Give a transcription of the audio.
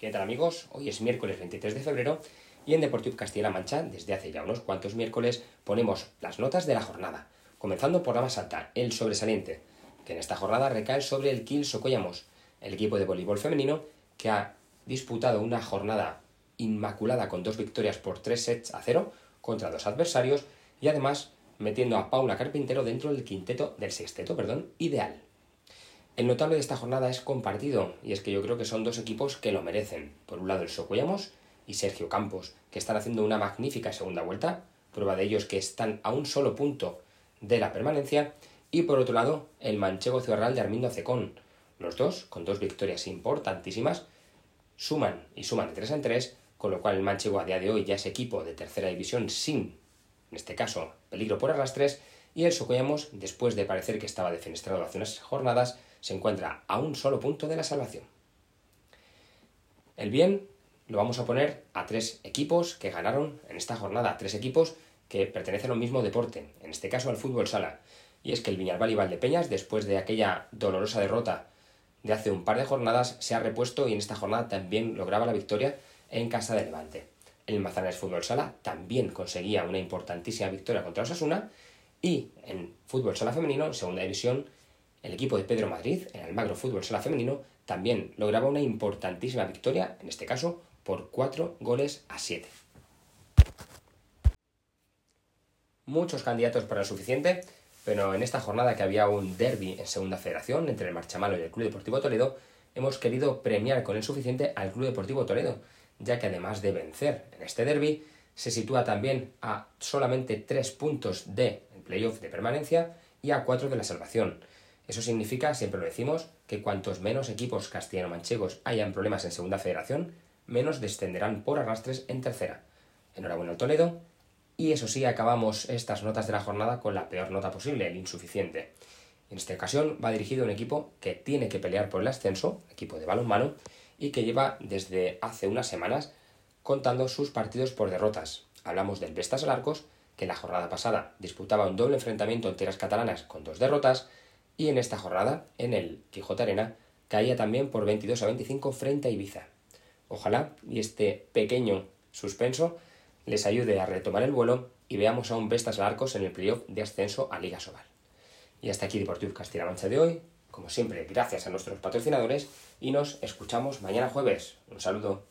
¿Qué tal amigos? Hoy es miércoles 23 de febrero y en Deportivo Castilla-La Mancha, desde hace ya unos cuantos miércoles, ponemos las notas de la jornada, comenzando por la más alta, el sobresaliente, que en esta jornada recae sobre el Kiel Socollamos, el equipo de voleibol femenino que ha disputado una jornada inmaculada con dos victorias por tres sets a cero contra dos adversarios y además metiendo a Paula Carpintero dentro del quinteto del sexteto, perdón, ideal. El notable de esta jornada es compartido, y es que yo creo que son dos equipos que lo merecen. Por un lado el Socuellamos y Sergio Campos, que están haciendo una magnífica segunda vuelta, prueba de ellos que están a un solo punto de la permanencia, y por otro lado el manchego ciudadal de Armindo Cecón. Los dos, con dos victorias importantísimas, suman y suman de 3 en 3, con lo cual el manchego a día de hoy ya es equipo de tercera división sin, en este caso, peligro por arrastres, y el Socollamos, después de parecer que estaba defenestrado hace unas jornadas, se encuentra a un solo punto de la salvación. El bien lo vamos a poner a tres equipos que ganaron en esta jornada, tres equipos que pertenecen al mismo deporte, en este caso al fútbol sala. Y es que el Viñalbal y Valdepeñas, después de aquella dolorosa derrota de hace un par de jornadas, se ha repuesto y en esta jornada también lograba la victoria en casa de Levante. El Mazanares Fútbol Sala también conseguía una importantísima victoria contra Osasuna y en fútbol sala femenino, en segunda división, el equipo de Pedro Madrid, en el Magro Fútbol Sala Femenino, también lograba una importantísima victoria, en este caso por 4 goles a 7. Muchos candidatos para el suficiente, pero en esta jornada que había un derby en Segunda Federación entre el Marchamalo y el Club Deportivo Toledo, hemos querido premiar con el suficiente al Club Deportivo Toledo, ya que además de vencer en este derby, se sitúa también a solamente 3 puntos de playoff de permanencia y a 4 de la salvación. Eso significa, siempre lo decimos, que cuantos menos equipos castellano-manchegos hayan problemas en segunda federación, menos descenderán por arrastres en tercera. Enhorabuena al Toledo. Y eso sí, acabamos estas notas de la jornada con la peor nota posible, el insuficiente. En esta ocasión va dirigido a un equipo que tiene que pelear por el ascenso, equipo de balonmano, y que lleva desde hace unas semanas contando sus partidos por derrotas. Hablamos del Vestas Alarcos, que en la jornada pasada disputaba un doble enfrentamiento entre las catalanas con dos derrotas, y en esta jornada, en el Quijote Arena, caía también por 22 a 25 frente a Ibiza. Ojalá y este pequeño suspenso les ayude a retomar el vuelo y veamos a un Vestas Larcos en el playoff de ascenso a Liga Sobal. Y hasta aquí Deportivo Castilla Mancha de hoy. Como siempre, gracias a nuestros patrocinadores y nos escuchamos mañana jueves. Un saludo.